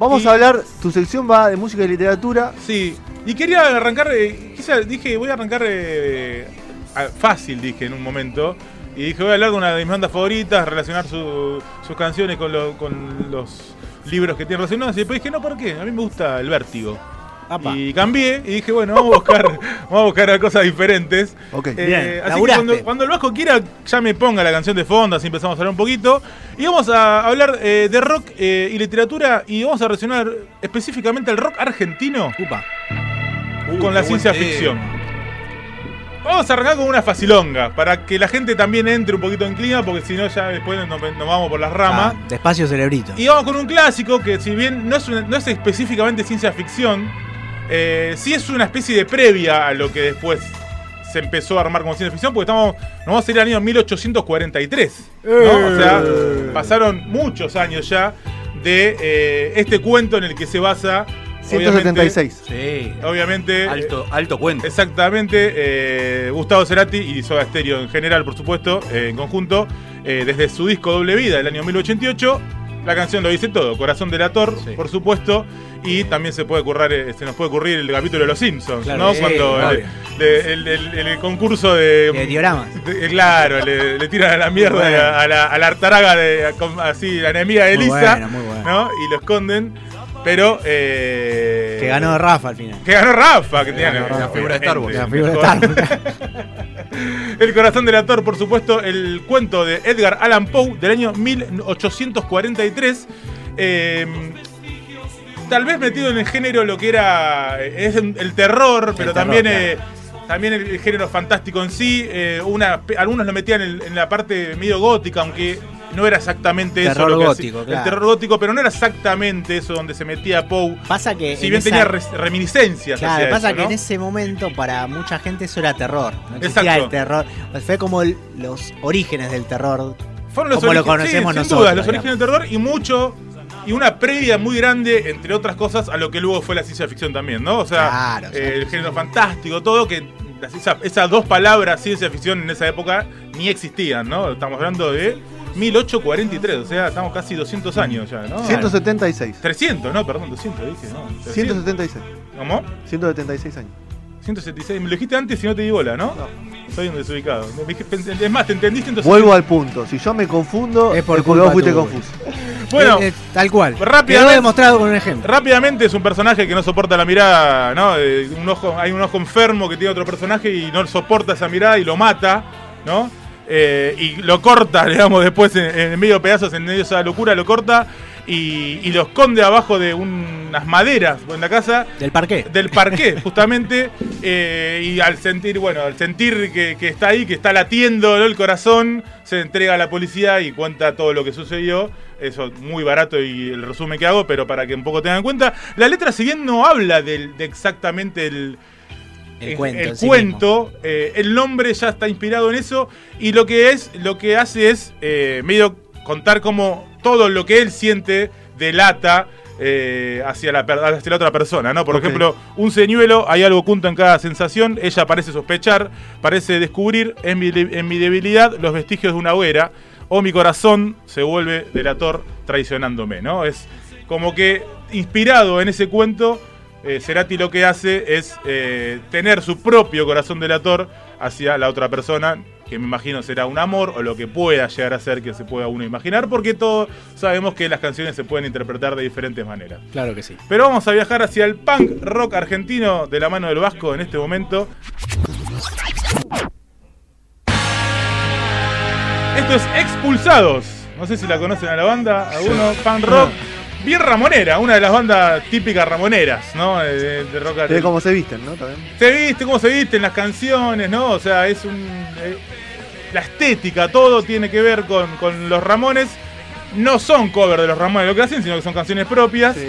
Vamos a hablar, tu sección va de música y literatura. Sí, y quería arrancar, eh, quizá dije, voy a arrancar eh, fácil, dije en un momento. Y dije, voy a hablar de una de mis bandas favoritas, relacionar su- sus canciones con, lo- con los libros que tienen relacionados. Y después dije, no, ¿por qué? A mí me gusta el vértigo. Apa. Y cambié y dije, bueno, vamos a buscar, vamos a buscar cosas diferentes. Ok. Eh, Bien, así que cuando, cuando el Vasco quiera, ya me ponga la canción de fondo, así empezamos a hablar un poquito. Y vamos a hablar eh, de rock eh, y literatura y vamos a relacionar específicamente el rock argentino Upa. con la ciencia ficción. Vamos a arrancar con una facilonga, para que la gente también entre un poquito en clima, porque si no ya después nos, nos vamos por las ramas. Ah, despacio cerebrito. Y vamos con un clásico que si bien no es, una- no es específicamente ciencia ficción, eh, sí es una especie de previa a lo que después se empezó a armar como ciencia ficción, porque estamos, nos vamos a ir al año 1843. ¿no? O sea, pasaron muchos años ya de eh, este cuento en el que se basa... obviamente- 176. Sí. Obviamente... Alto, alto cuento. Exactamente, eh, Gustavo Cerati y Soda Stereo en general, por supuesto, eh, en conjunto, eh, desde su disco Doble Vida del año 1088. La canción lo dice todo, Corazón Delator, Sí. por supuesto, y también se puede ocurrir, eh, se nos puede ocurrir el capítulo de Los Simpsons, Claro, ¿no? Cuando el, de- el- el- el concurso de, De dioramas. de- claro, le, le tiran a la mierda bueno. a, la, a la artaraga de a- así, la enemiga de Elisa, bueno, muy bueno. ¿no? Y lo esconden, pero eh, Que ganó Rafa al final. que ganó Rafa, que tenía Rafa. La figura de Star Wars. La figura de Star Wars. El corazón del actor, por supuesto, el cuento de Edgar Allan Poe del año 1843. eh, tal vez metido en el género lo que era eh, es el terror, pero terror, también claro. eh, también el, el género fantástico en sí. eh, una, algunos lo metían en, en la parte medio gótica, aunque no era exactamente eso. Terror lo que gótico, hacía- claro. El terror gótico, pero no era exactamente eso donde se metía Poe. Pasa que. Si en bien esa- tenía res- reminiscencias. Claro, pasa eso, que ¿no? en ese momento para mucha gente eso era terror. No existía Exacto. el terror. Fue como el- los orígenes del terror. Fueron los como lo conocemos sí, nosotros, Sin duda, los digamos. orígenes del terror y mucho. Y una previa muy grande, entre otras cosas, a lo que luego fue la ciencia ficción también, ¿no? O sea, Claro, eh, el género fantástico, todo, que esa- esas dos palabras, ciencia ficción, en esa época ni existían, ¿no? Estamos hablando de 1843, o sea, estamos casi 200 años ya, ¿no? 176. 300, no, perdón, 200 dije, ¿no? 300. 176. ¿Cómo? 176 años. 176. Me lo dijiste antes y no te di bola, ¿no? Soy un desubicado. Es más, te entendiste entonces. Vuelvo al punto. Si yo me confundo, Es es, por porque culpa vos fuiste tuya. confuso. Bueno, Eh, eh, tal cual. rápidamente- Quedó demostrado con un ejemplo. Rápidamente es un personaje que no soporta la mirada, ¿no? Eh, un ojo, hay un ojo enfermo que tiene otro personaje y no soporta esa mirada y lo mata, ¿no? Y lo corta, digamos, después en, en medio de pedazos, en medio de esa locura, lo corta y, y lo esconde abajo de unas maderas en la casa Del parqué. del parqué, justamente. eh, y al sentir, bueno, al sentir que, que está ahí, que está latiendo ¿no? el corazón, se entrega a la policía y cuenta todo lo que sucedió. Eso muy barato y el resumen que hago, pero para que un poco tengan en cuenta. La letra, si bien no habla del- de exactamente el, El cuento. el sí cuento, eh, el nombre ya está inspirado en eso y lo que es, lo que hace es eh, medio contar como todo lo que él siente delata eh, hacia, la, hacia la otra persona, ¿no? Por ejemplo, un señuelo, hay algo oculto en cada sensación, ella parece sospechar, parece descubrir en mi, en mi debilidad los vestigios de una hoguera, o mi corazón se vuelve delator traicionándome, ¿no? Es como que inspirado en ese cuento, eh, Cerati lo que hace es eh, tener su propio corazón delator hacia la otra persona, que me imagino será un amor o lo que pueda llegar a ser que se pueda uno imaginar, porque todos sabemos que las canciones se pueden interpretar de diferentes maneras. Claro que sí. Pero vamos a viajar hacia el punk rock argentino de la mano del Vasco en este momento. Esto es Expulsados. No sé si la conocen a la banda, alguno, fan rock. Bien ramonera, una de las bandas típicas ramoneras, ¿no? De, de rock De cómo se visten, ¿no? También. Se viste, cómo se visten las canciones, ¿no? O sea, es un. eh, la estética, todo tiene que ver con, con los Ramones. No son cover de los Ramones lo que hacen, sino que son canciones propias. Sí.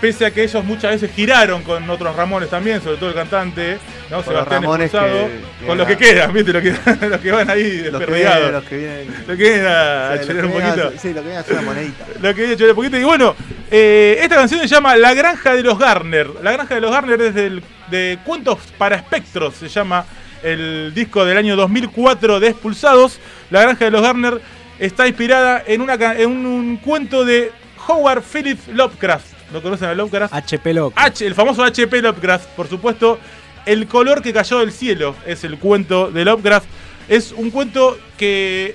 Pese a que ellos muchas veces giraron con otros Ramones también, sobre todo el cantante, ¿no? Con los Ramones Expulsado, que- con los que quedan, ¿viste? Los que, los que van ahí Los que desperdigados. vienen, los que vienen. Lo que vienen a, chorear los un vienen a- poquito. Sí, lo que vienen a hacer una monedita. Lo que viene a chorear un poquito. Y bueno, eh, esta canción se llama La Granja de los Garner. La Granja de los Garner es del, de Cuentos para Espectros, se llama el disco del año 2004 de Expulsados. La Granja de los Garner está inspirada en, una, en un, un cuento de Howard Philip Lovecraft. ¿Lo conocen a Lovecraft? HP loco. H, el famoso H.P. Lovecraft, por supuesto. El color que cayó del cielo es el cuento de Lovecraft. Es un cuento que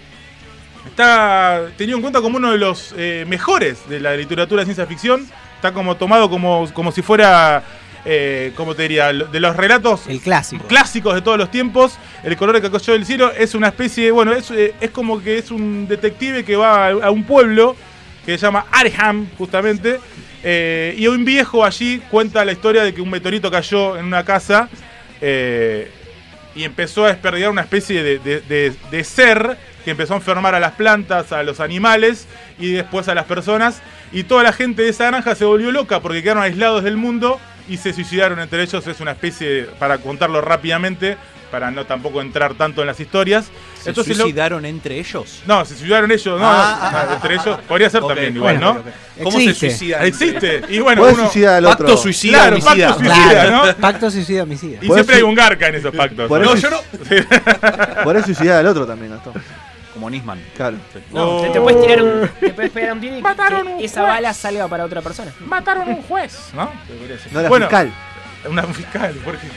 está tenido en cuenta como uno de los eh, mejores de la literatura de ciencia ficción. Está como tomado como, como si fuera, eh, ¿cómo te diría? De los relatos El clásico. clásicos de todos los tiempos. El color que cayó del cielo es una especie, bueno, es, eh, es como que es un detective que va a, a un pueblo que se llama Arham, justamente. eh, y un viejo allí cuenta la historia de que un meteorito cayó en una casa eh, y empezó a desperdigar una especie de, de- de- de ser que empezó a enfermar a las plantas, a los animales y después a las personas. Y toda la gente de esa granja se volvió loca porque quedaron aislados del mundo y se suicidaron entre ellos. Es una especie, de- para contarlo rápidamente, para no tampoco entrar tanto en las historias. ¿Se suicidaron entre ellos? no, se suicidaron ellos, no, Ah, no, ah, entre ellos. Podría ser también igual, bueno, ¿no? ¿Cómo Existe. se suicidan? Existe. Y bueno, uno- al Pacto suicida, Claro, homicida. pacto suicida, Claro. ¿no? Pacto suicida homicida. Y siempre hay un garca en esos pactos. Por No, eso- yo no. Podés suicidar al otro también, Gastón. Como Nisman. Claro. No, Oh. te, te puedes tirar un. Te puedes pegar un tiro y Mataron que un esa juez. bala salga para otra persona. Mataron a un juez, ¿no? No era Bueno, fiscal. Una fiscal, ¿por qué?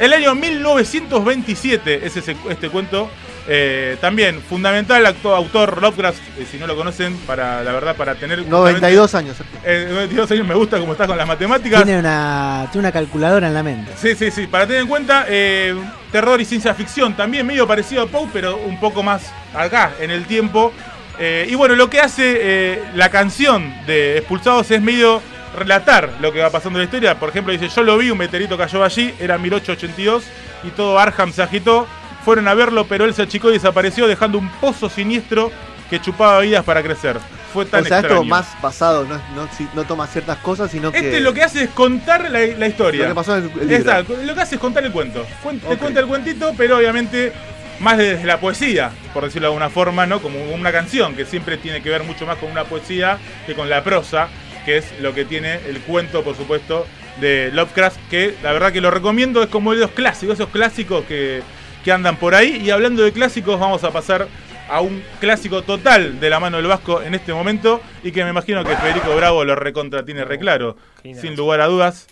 El año 1927 es ese- este cuento. Eh, también fundamental acto- autor Lovecraft, eh, si no lo conocen, para la verdad, para tener. 92 años. Eh, 92 años me gusta cómo estás con las matemáticas. Tiene una, tiene una calculadora en la mente. Sí, sí, sí. Para tener en cuenta, eh, terror y ciencia ficción. También medio parecido a Poe, pero un poco más acá, en el tiempo. Eh, y bueno, lo que hace eh, la canción de Expulsados es medio relatar lo que va pasando en la historia. Por ejemplo, dice, yo lo vi, un meteorito cayó allí, era 1882, y todo Arham se agitó. Fueron a verlo, pero él se achicó y desapareció, dejando un pozo siniestro que chupaba vidas para crecer. Fue tan O sea, extraño. esto más basado, no, no, si- no toma ciertas cosas, sino que. Este lo que hace es contar la, la historia. Lo que pasó en el- el libro. Exacto, lo que hace es contar el cuento. Cuen- Te cuenta el cuentito, pero obviamente más desde la poesía, por decirlo de alguna forma, ¿no? Como una canción, que siempre tiene que ver mucho más con una poesía que con la prosa, que es lo que tiene el cuento, por supuesto, de Lovecraft, que la verdad que lo recomiendo, es como de los clásicos, esos clásicos que, que andan por ahí. Y hablando de clásicos, vamos a pasar a un clásico total de la mano del Vasco en este momento y que me imagino que Federico Bravo lo recontra tiene reclaro, sin lugar a dudas.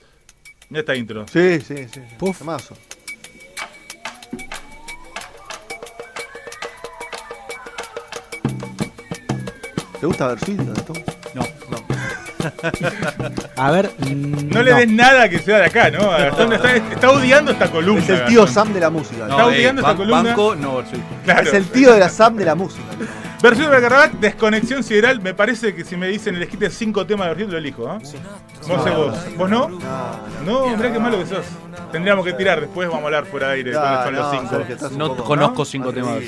Ya está intro. Sí, sí, sí. Puf. Temazo. ¿Te gusta Versito, Gastón? No. A ver. No le des nada que sea de acá, ¿no? Gastón está, está odiando esta columna. Es el tío Gastón. Sam de la música. Está No, odiando esta ban- columna. Banco, no, soy- Claro. Es el tío de la Sam de la música. Versión de Carrabac, desconexión sideral. Me parece que si me dicen elegiste cinco temas de Versito, lo elijo. ¿eh? Vos sé vos. ¿Vos no? No, No, mirá qué malo que sos. Tendríamos que tirar después, vamos a hablar fuera de aire. no, cuáles son no, los cinco. No conozco cinco temas.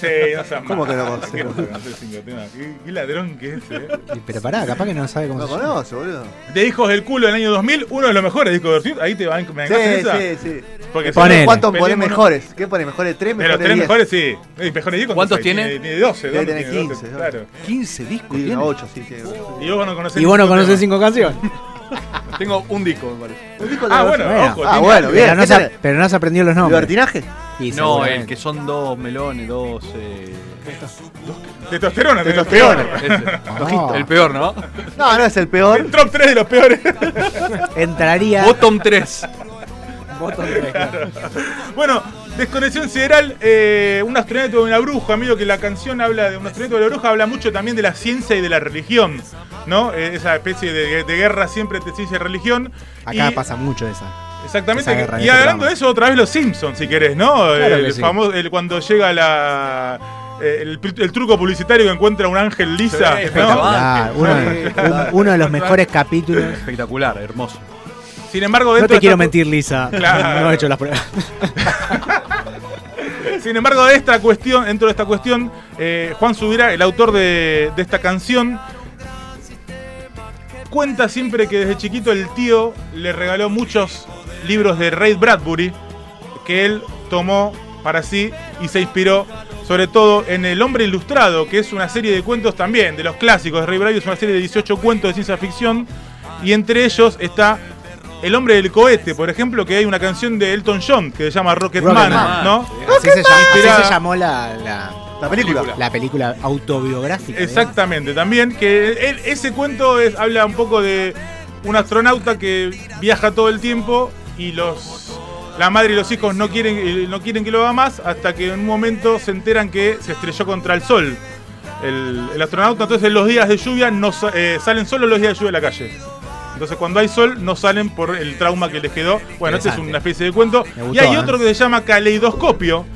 Sí, no seas ¿Cómo que no conoces? ¿Qué no cinco temas? ¿Qué, ladrón que es, eh. Pero pará, capaz que no sabe cómo No se llama. conoce, boludo. De Hijos del Culo del año 2000, uno de los mejores discos de Versito. Ahí te van, me Sí, sí, sí. Porque ¿Cuántos pone peleémonos- mejores? ¿Qué pone mejores? ¿Tres? De los Mejores tres mejores, sí. Mejores diez, ¿Cuántos tiene? Tiene 12, Debe ¿dónde tener tiene 15, ¿no? Claro. 15 discos tiene. una ocho, sí. sí. Y vos no no conoces cinco canciones. Tengo un disco, me parece. Un disco de Ah, los- bueno, Bueno. ojo. Ah, tiene bueno, bien. Pero no, ¿qué se, tenés? pero no se aprendió los nombres. ¿Libertinaje? Y No, seguramente. el que son dos melones, dos. Eh... Testosterona, Testosterona. No, El peor, ¿no? No, no es el peor. El top 3 de los peores. entraría. Bottom 3. Bueno, Desconexión Sideral, eh, un astronauta de una bruja, amigo, que la canción habla de un astronauta de una bruja, habla mucho también de la ciencia y de la religión, ¿no? Eh, esa especie de, de guerra siempre entre ciencia y religión. Acá Y- pasa mucho esa. Exactamente. Esa guerra en Y este hablando programa. de eso, otra vez los Simpsons, si querés, ¿no? Claro el que sí. famoso, el- cuando llega la. eh, El, el truco publicitario que encuentra un ángel lisa. Sí, ¿no? Espectacular. Uno, un- uno de los mejores capítulos. Espectacular, hermoso. Sin embargo, No dentro te de quiero esta- mentir, Lisa. Claro. No he hecho las pruebas. Sin embargo, de esta cuestión, dentro de esta cuestión, eh, Juan Subirá, el autor de, de esta canción, cuenta siempre que desde chiquito el tío le regaló muchos libros de Ray Bradbury que él tomó para sí y se inspiró sobre todo en El Hombre Ilustrado, que es una serie de cuentos también de los clásicos de Ray Bradbury, es una serie de 18 cuentos de ciencia ficción y entre ellos está El Hombre del Cohete, por ejemplo, que hay una canción de Elton John que se llama Rocketman, Rocketman. ¿no? Así se, así llamó la, la, La película. la película autobiográfica. digamos. Exactamente, también que él- ese cuento es, habla un poco de un astronauta que viaja todo el tiempo y los la madre y los hijos no quieren eh, no quieren que lo haga más hasta que en un momento se enteran que se estrelló contra el sol. El, el astronauta entonces en los días de lluvia no eh, salen solo los días de lluvia a la calle. Entonces cuando hay sol no salen por el trauma que les quedó. Bueno, este es una especie de cuento. Gustó, y hay ¿eh? otro que se llama Caleidoscopio,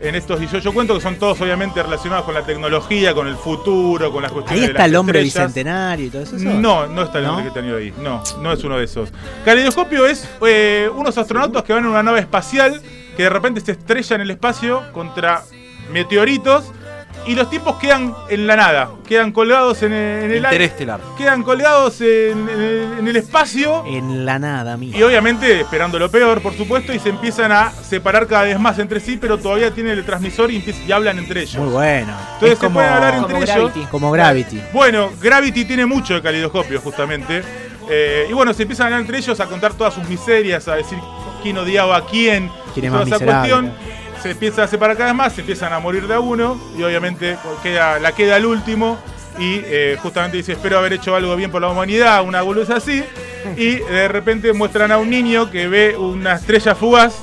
en estos 18 cuentos que son todos obviamente relacionados con la tecnología, con el futuro, con las cuestiones Ahí de está las el hombre estrellas. bicentenario y todo eso. No, no está el ¿No? hombre que te han ido ahí. No, no es uno de esos. Caleidoscopio es eh, unos astronautas que van en una nave espacial que de repente se estrella en el espacio contra meteoritos y los tipos quedan en la nada, quedan colgados en el, en el aire, quedan colgados en, en el- en el espacio En la nada, mía. y obviamente esperando lo peor, por supuesto, y se empiezan a separar cada vez más entre sí, pero todavía tienen el transmisor y, empiezan- y hablan entre ellos. Muy bueno. Entonces Es se como, pueden hablar Como entre ellos. Gravity. como Gravity. Bueno, Gravity tiene mucho de calidoscopio, justamente. Eh, y bueno, se empiezan a hablar entre ellos, a contar todas sus miserias, a decir quién odiaba a quién. ¿Quién es toda más esa miserable? cuestión. Se empieza a separar cada vez más, se empiezan a morir de a uno. Y obviamente queda, la queda el último. Y eh, justamente dice, espero haber hecho algo bien por la humanidad, una boludez así. Y de repente muestran a un niño que ve una estrella fugaz.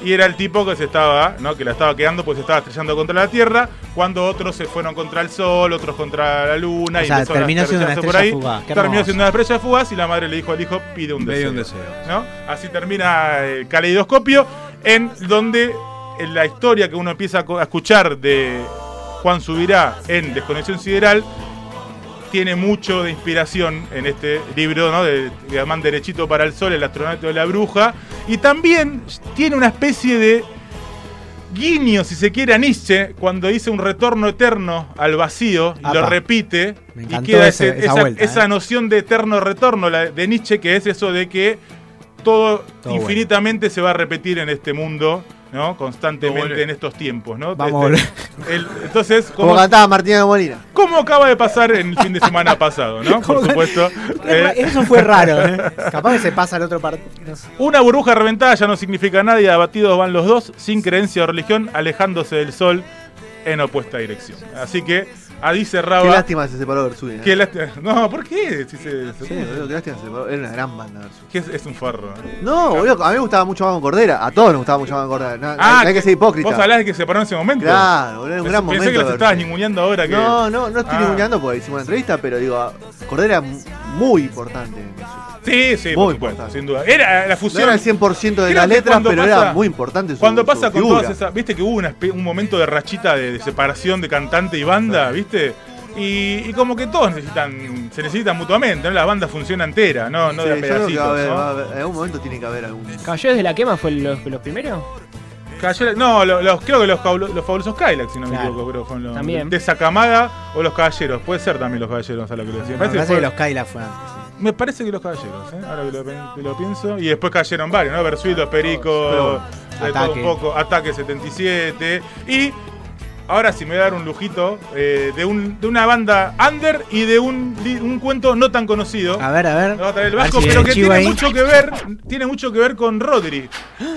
Y era el tipo que se estaba, ¿no? Que la estaba quedando porque se estaba estrellando contra la Tierra. Cuando otros se fueron contra el Sol, otros contra la Luna. O y sea, terminó siendo una estrella fugaz. Qué terminó hermoso. siendo una estrella fugaz y la madre le dijo al hijo, pide un Pide deseo. un deseo. ¿no? Así termina el caleidoscopio, en donde la historia que uno empieza a escuchar de Juan Subirá en Desconexión Sideral tiene mucho de inspiración en este libro, ¿no? De Gamán Derechito para el Sol, el astronauta de la bruja. Y también tiene una especie de guiño, si se quiere, a Nietzsche, cuando dice un retorno eterno al vacío, y lo repite, Me y queda ese- esa esa, vuelta, esa ¿eh? noción de eterno retorno la- de Nietzsche, que es eso de que todo, Todo infinitamente se va a repetir en este mundo, ¿no? Constantemente en estos tiempos, ¿no? Vamos Este- el- entonces, Como como, cantaba Martina de Molina. como acaba de pasar en el fin de semana pasado, ¿no? Por supuesto. Eh, Eso fue raro, ¿eh? Capaz que se pasa al otro partido. no sé. Una burbuja reventada ya no significa nada y abatidos van los dos, sin creencia o religión, alejándose del sol en opuesta dirección. Así que ahí cerraba. Qué lástima que se separó Versuit. ¿eh? Qué lástima. No, ¿por qué? Si se- se- Sí, boludo, qué lástima que se separó. Era una gran banda Versuit. que es, es un forro. ¿eh? No, boludo, a mí me gustaba mucho Mago Cordera. A todos nos gustaba mucho Mago Cordera. No, Ah, hay, hay que ser hipócrita. ¿Vos hablás de que se paró en ese momento? Claro, boludo, era un Pensé- gran Pensé momento. que los estabas ninguneando ahora que. No, no, no estoy Ah. ninguneando porque hicimos una entrevista, pero digo, Cordera muy importante. Sí, sí, Muy por supuesto, importante. sin duda. Era la No fusión. era el 100% de las letras, pero pasa- era muy importante su Cuando su pasa con figura. todas esas. Viste que hubo una espe- un momento de rachita de, de separación de cantante y banda, ¿viste? Y, y como que todos necesitan, se necesitan mutuamente, ¿no? La banda funciona entera, no, no Sí, de pedacitos. va a haber- ¿no? haber- en algún momento tiene que haber algún. ¿Caballeros de la quema fue los, los primeros? No, lo- los, creo que los, los fabulosos Kylax, si no me equivoco, creo fueron los También. de esa camada o los caballeros. Puede ser también los caballeros, a lo que decía. Me Parece fue- que los Kyla fue antes. sí. Me parece que los caballeros, ¿eh? ahora que lo, pen- que lo pienso. Y después cayeron varios, ¿no? Versuit, los Pericos, de todo Ataque. un poco, Ataque 77. Y ahora sí me voy a dar un lujito eh, de, un, de una banda under y de un, cuento no tan conocido. A ver, a ver. Traer el vasco, pero que tiene ahí. mucho que ver, tiene mucho que ver con Rodri.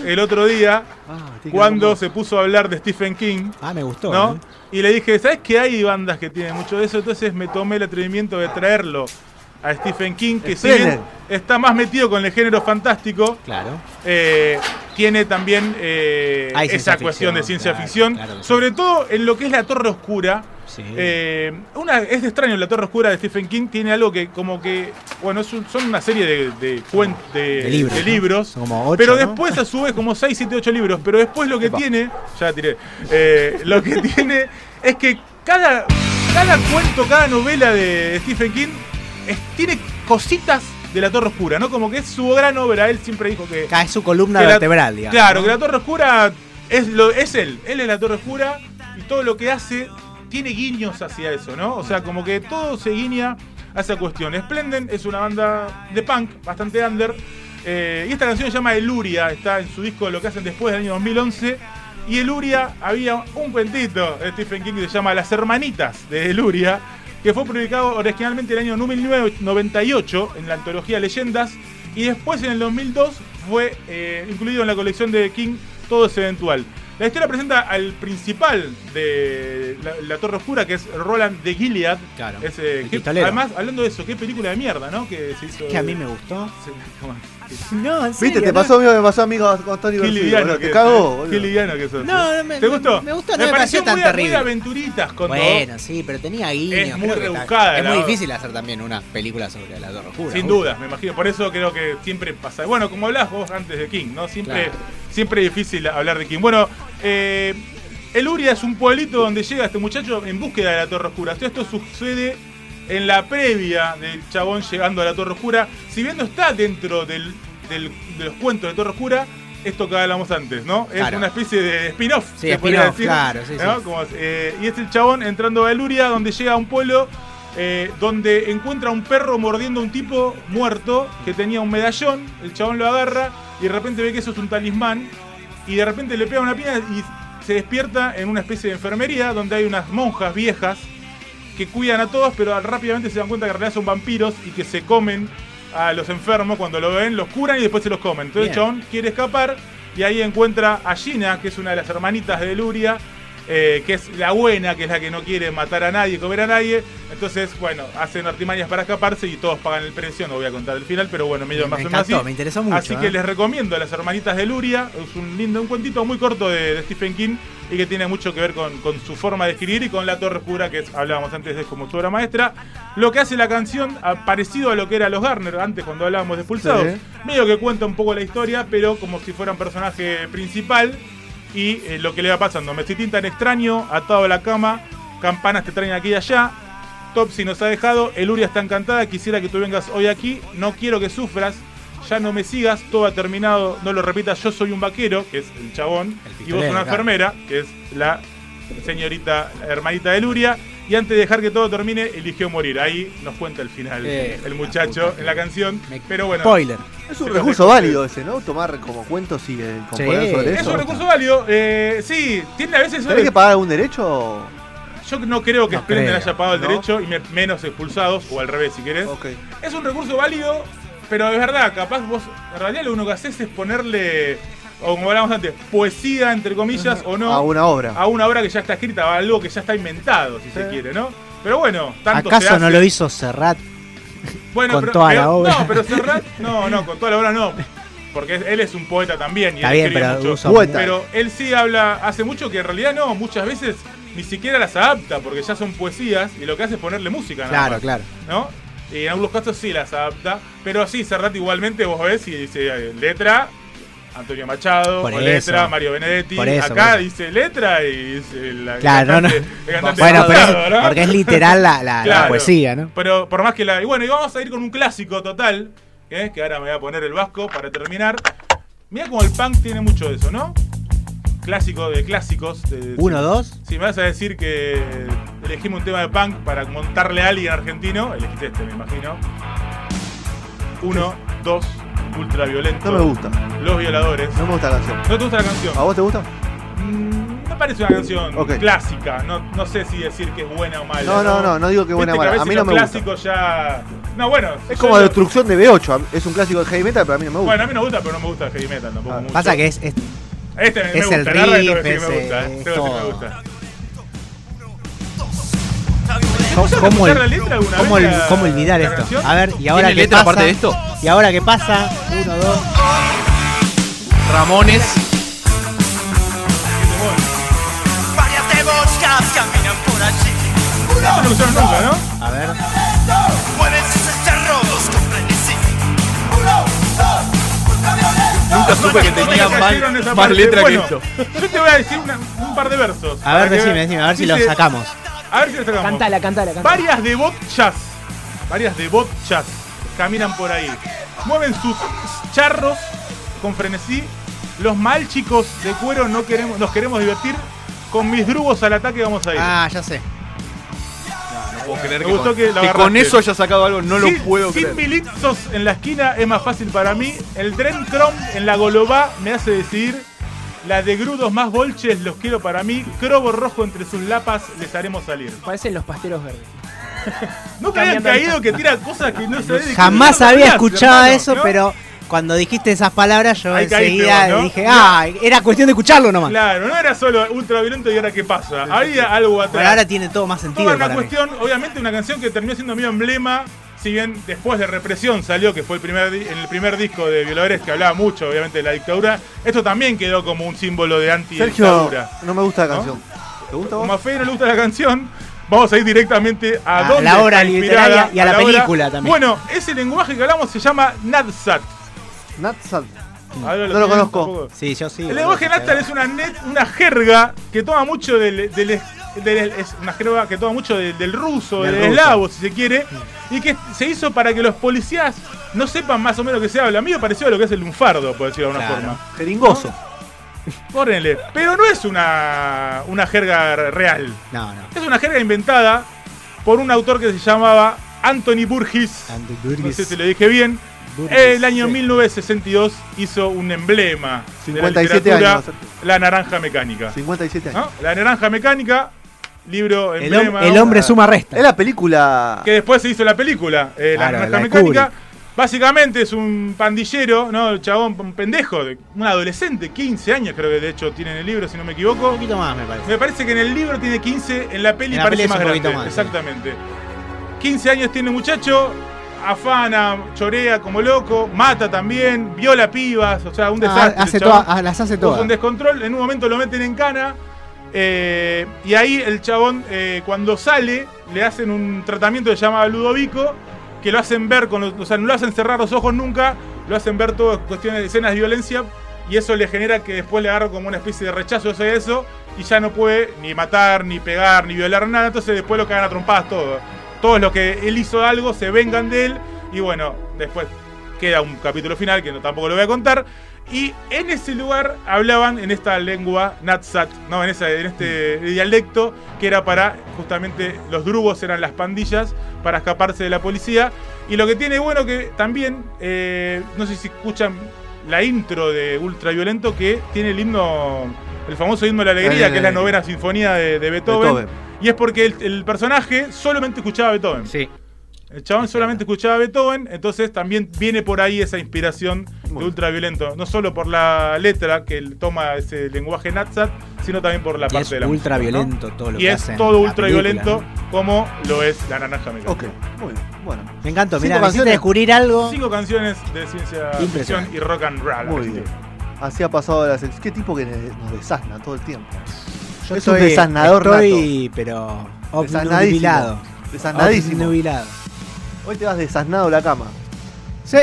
El otro día, Ah, cuando se puso a hablar de Stephen King, Ah, me gustó. ¿no? ¿eh? Y le dije, ¿sabes que hay bandas que tienen mucho de eso? Entonces me tomé el atrevimiento de traerlo a Stephen King, que si bien está más metido con el género fantástico, Claro. eh, tiene también eh, esa ciencia cuestión de ciencia claro, ficción, claro que sí. sobre todo en lo que es la Torre Oscura. Sí. Eh, una, es extraño la Torre Oscura de Stephen King, tiene algo que como que, bueno, es un- son una serie de, de, de- De libros, de ¿no? libros, Son como ocho, pero ¿no? después a su vez como 6, 7, 8 libros, pero después lo que tiene, ya tiré, eh, lo que tiene es que cada, cada cuento, cada novela de Stephen King es- tiene cositas de la Torre Oscura, ¿no? Como que es su gran obra, él siempre dijo que... Es su columna vertebral, digamos. Claro, ¿no? que la Torre Oscura es, lo, es él. Él es la Torre Oscura y todo lo que hace tiene guiños hacia eso, ¿no? O sea, como que todo se guiña a esa cuestión. Splendid es una banda de punk bastante under. eh, y esta canción se llama Eluria, está en su disco Lo que hacen después del año 2011. Y Eluria había un cuentito de Stephen King que se llama Las Hermanitas de Eluria, que fue publicado originalmente en el año 1998 en la antología Leyendas y después en el 2002 fue eh, incluido en la colección de King Todo es Eventual. La historia presenta al principal de la, la Torre Oscura, que es Roland de Gilead. Claro, Es, eh, el que- además, hablando de eso, qué película de mierda, ¿no? Que se hizo. Que a mí me gustó. Sí, ¿cómo? No, en ¿Viste? Te pasó amigo, me pasó amigo con Tony Qué liviano que Te cagó, boludo. Qué liviano que sos. No, no me- ¿Te gustó? me gustó, no me pareció tan muy, muy terrible. aventuritas con todo. Bueno, sí, pero tenía guiños. Es muy rebuscada Es muy difícil hacer también una película sobre la Torre Oscura. Sin duda, me imagino. Por eso creo que siempre pasa. Bueno, como hablabas vos antes de King, ¿no? Siempre, Claro. siempre es difícil hablar de King. Bueno, eh, el Uria es un pueblito donde llega este muchacho en búsqueda de la Torre Oscura. Esto sucede en la previa del chabón llegando a la Torre Oscura. Si bien no está dentro del, del- de los cuentos de Torre Oscura, esto que hablamos antes, ¿no? Es una especie de spin-off. Sí, spin-off, claro, sí, ¿no? sí. Como, eh, y es el chabón entrando a Eluria, donde llega a un pueblo eh, donde encuentra un perro mordiendo a un tipo muerto que tenía un medallón. El chabón lo agarra y de repente ve que eso es un talismán. Y de repente le pega una piña y se despierta en una especie de enfermería donde hay unas monjas viejas que cuidan a todos, pero rápidamente se dan cuenta que en realidad son vampiros y que se comen a los enfermos cuando lo ven, los curan y después se los comen. Entonces Bien. chabón quiere escapar y ahí encuentra a Gina, que es una de las hermanitas de Luria, eh, que es la buena, que es la que no quiere matar a nadie, comer a nadie. Entonces, bueno, hacen artimañas para escaparse y todos pagan el precio. No voy a contar el final, pero bueno, medio Me más o menos así. me interesó mucho. Así que ¿eh? les recomiendo a las hermanitas de Luria. Es un lindo, un cuentito muy corto de, de Stephen King y que tiene mucho que ver con, con su forma de escribir y con La Torre Oscura, que es- hablábamos antes de como su obra maestra. Lo que hace la canción, parecido a lo que era Los Garner, antes cuando hablábamos de Expulsados. Sí. Medio que cuenta un poco la historia, pero como si fuera un personaje principal y eh, lo que le va pasando. Me sentí tan extraño, atado a la cama, campanas te traen aquí y allá. Topsy nos ha dejado, Eluria está encantada, quisiera que tú vengas hoy aquí, no quiero que sufras, ya no me sigas, todo ha terminado, no lo repitas, yo soy un vaquero, que es el chabón, El y vos una enfermera, que es la señorita hermanita de Luria, y antes de dejar que todo termine, eligió morir. Ahí nos cuenta el final Eh, el muchacho puta en la canción, Me- pero bueno. Spoiler. Es un recurso válido ese, ¿no? Tomar como cuentos y eh, componer Sí. sobre Es eso. un recurso válido, eh, sí, tiene a veces... ¿Tenés que pagar algún derecho? Yo no creo que No haya pagado el ¿no? derecho y me- menos expulsados, o al revés si querés. Ok. Es un recurso válido, pero es verdad, capaz vos, en realidad lo único que haces es ponerle, o como hablábamos antes, poesía, entre comillas, o no, A una obra. a una obra que ya está escrita, a algo que ya está inventado, si se quiere, ¿no? Pero bueno, tanto se ¿Acaso no hace. lo hizo Serrat? bueno, con pero- toda pero- la obra? No, pero Serrat, no, no, con toda la obra no. Porque él es un poeta también. Y Está él bien, pero mucho. Poeta. Pero él sí habla, hace mucho que en realidad no, muchas veces ni siquiera las adapta, porque ya son poesías y lo que hace es ponerle música. nada Claro, más, claro. ¿No? Y en algunos casos sí las adapta, pero sí, Serrat igualmente vos ves y dice eh, letra, Antonio Machado, Por o eso. letra, Mario Benedetti. Por eso, Acá por eso. dice letra y dice la Claro, no, no. cantante- cantante Bueno, pero es, ¿no? porque es literal la, la- poesía, ¿no? Pero por más que la. Y bueno, y vamos a ir con un clásico total. ¿eh? Que ahora me voy a poner el vasco para terminar. Mira como el punk tiene mucho de eso, ¿no? Clásico de clásicos. de- Uno, dos. Si me vas a decir que elegimos un tema de punk para montarle a alguien argentino, elegiste este, me imagino. Uno, dos, ultraviolento. No me gusta. Los violadores. No me gusta la canción. ¿No te gusta la canción? ¿A vos te gusta? Mm, me parece una canción clásica. No, no sé si decir que es buena o mala. No, no, no, no digo que buena o mala. a A mí no me gusta. clásicos ya. No, bueno. Es como lo- Destrucción de B8. Es un clásico de heavy metal, pero a mí no me gusta. Bueno, a mí no me gusta, pero no me gusta el heavy metal tampoco. Ah. mucho. Pasa que es, es- Este me, me es gusta, el la verdad que riff, me es, gusta. eh, me gusta. ¿Cómo, el- la letra alguna cómo vez el- la- cómo olvidar la esto? canción? A ver, y ahora ¿Tiene qué letra pasa. aparte de esto? Y ahora qué pasa. Uno, dos. Ramones. Varias debochas caminan por allí. Esto no lo escucharon nunca, ¿no? A ver. Mueven sus cerros con frenesí. Nunca supe que tenía más, más letra Bueno, que esto. Yo te voy a decir una- un par de versos. A ver, decime, decime, a ver si lo Dice- sacamos. A ver si lo sacamos. Cantala, cantala, cantala. Varias debochas, varias debochas caminan por ahí. Mueven sus charros con frenesí. Los mal chicos de cuero no queremos, nos queremos divertir. Con mis drugos al ataque vamos a ir. Ah, ya sé. No puedo creer Me que, gustó con, que lo que con agarraste. eso haya sacado algo, no Sin- lo puedo sin creer. milixos en la esquina es más fácil para mí. El Dren Chrome en la Golobá me hace decidir. La de grudos más bolches los quiero para mí. Crobo rojo entre sus lapas les haremos salir. Parecen los pasteros verdes. Nunca habían caído que tira cosas que no sabés de qué Jamás había escuchado hermano, eso, ¿no? pero cuando dijiste esas palabras yo Ahí enseguida dije, ah, era cuestión de escucharlo nomás. Claro, no era solo ultraviolento y ahora qué pasa. Había algo atrás. Bueno, ahora tiene todo más Toda sentido una para mí. cuestión, obviamente una canción que terminó siendo medio emblema, si bien después de Represión salió, que fue el primer en el primer disco de Violadores que hablaba mucho obviamente de la dictadura, esto también quedó como un símbolo de Sergio, anti-dictadura. no me gusta la ¿No? canción. ¿Te gusta vos? Como a Fede no le gusta la canción, vamos a ir directamente a, A dónde la obra literaria y a la película también. Bueno, ese lenguaje que hablamos se llama Nadsat. Natsat. Ahora No lo conozco. Sí, yo sí. El lenguaje sí, Natsat es una, net- una jerga que toma mucho del, del- del- es una jerga que toma mucho del, del ruso, Del del, ruso. eslavo, si se quiere, y que se hizo para que los policías no sepan más o menos qué se habla. A mí me pareció lo que es el lunfardo, por decirlo de alguna Claro. forma. Jeringoso. Córrenle. Pero no es una, una jerga real. No, no. Es una jerga inventada por un autor que se llamaba Anthony Burgess. No Burgess. sé si lo dije bien. Burgess, El año sí. 1962 hizo un emblema de la 57 literatura, años. La Naranja Mecánica. 57 años. ¿no? La Naranja Mecánica, libro El, emblema. hom- el ¿no? hombre suma resta. Es la película. Que después se hizo la película, eh, La Claro, la Mecánica. Kubrick. Básicamente es un pandillero, ¿no? El chabón, un pendejo, de- un adolescente, 15 años creo que de hecho tiene en el libro, si no me equivoco. Un poquito más, me parece. Me parece que en el libro tiene 15, en la peli En la parece peli es más un grande. poquito más, sí. Exactamente. 15 años tiene el muchacho, afana, chorea como loco, mata también, viola pibas, o sea, un Ah, desastre. hace el chabón. todas, ah, las hace Puso un todas. descontrol, en un momento lo meten en cana. Eh, y ahí el chabón, eh, cuando sale, le hacen un tratamiento que se llama Ludovico, que lo hacen ver, con los- o sea, no lo hacen cerrar los ojos nunca, lo hacen ver todo cuestiones de escenas de violencia, y eso le genera que después le agarra como una especie de rechazo hacia eso, y ya no puede ni matar, ni pegar, ni violar nada, entonces después lo cagan a trompadas todo. Todos los que él hizo algo se vengan de él, y bueno, después queda un capítulo final que no, tampoco lo voy a contar. Y en ese lugar hablaban en esta lengua Natsat, no, en, esa, en este dialecto que era para justamente los drugos eran las pandillas para escaparse de la policía. Y lo que tiene bueno que también, eh, no sé si escuchan la intro de Ultraviolento que tiene el himno, el famoso himno de la alegría, que es la novena sinfonía de, de Beethoven. Beethoven. Y es porque el, el personaje solamente escuchaba Beethoven. Sí. El chabón solamente escuchaba Beethoven, entonces también viene por ahí esa inspiración de ultraviolento. No solo por la letra que él toma ese lenguaje Natsat, sino también por la Y parte es de la ultra música, ¿no? violento todo lo Y que es hacen todo ultraviolento película, como lo es la naranja mecánica. Ok, muy bien. Bueno, Me encantó. Cinco Mira, me descubrir algo. Cinco canciones de ciencia ficción y rock and roll. muy bien. Así ha pasado la sección. Qué tipo que nos desasna todo el tiempo. Yo es un estoy- desasnador Estoy, pero. Desasnadísimo. Desasnadísimo. Obnubilado. Hoy te vas desasnado la cama. Sí.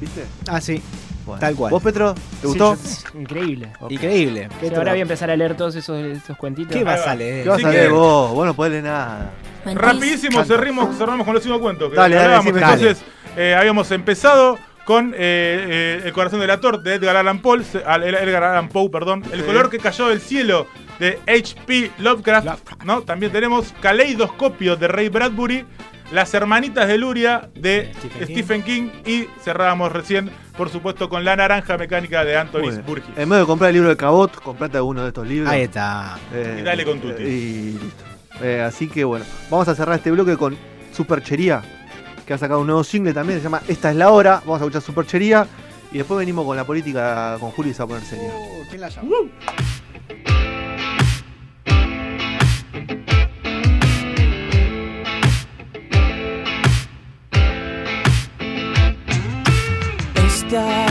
¿Viste? Ah, sí. Bueno. Tal cual. ¿Vos, Petro? ¿Te Sí, gustó? yo- Increíble. Increíble. Pero ahora voy a empezar a leer todos esos, esos cuentitos. ¿Qué vas va. a leer? ¿Qué vas Así a que- vos? Vos no podés leer nada. Rapidísimo, Canta. cerramos, cerramos con los cinco cuentos que Dale, dale, hablábamos. decime. Entonces, eh, habíamos empezado con eh, eh, El corazón del actor de Edgar Allan Poe, se- al- Edgar Allan Poe, perdón. El Sí. color que cayó del cielo de H.P. Lovecraft, ¿no? También tenemos Caleidoscopio de Ray Bradbury, Las hermanitas de Luria de Stephen Stephen, King. y cerrábamos recién, por supuesto, con La naranja mecánica de Anthony bien. Burgess. En vez de comprar el libro de Cabot, comprate alguno de estos libros. Ahí está. Eh, Y dale con tutti. Y listo. Eh, así que bueno, vamos a cerrar este bloque con Superchería, que ha sacado un nuevo single también, se llama Esta es la hora. Vamos a escuchar Superchería y después venimos con la política con Julio y se va a poner serio. ¿Quién la llama? sky.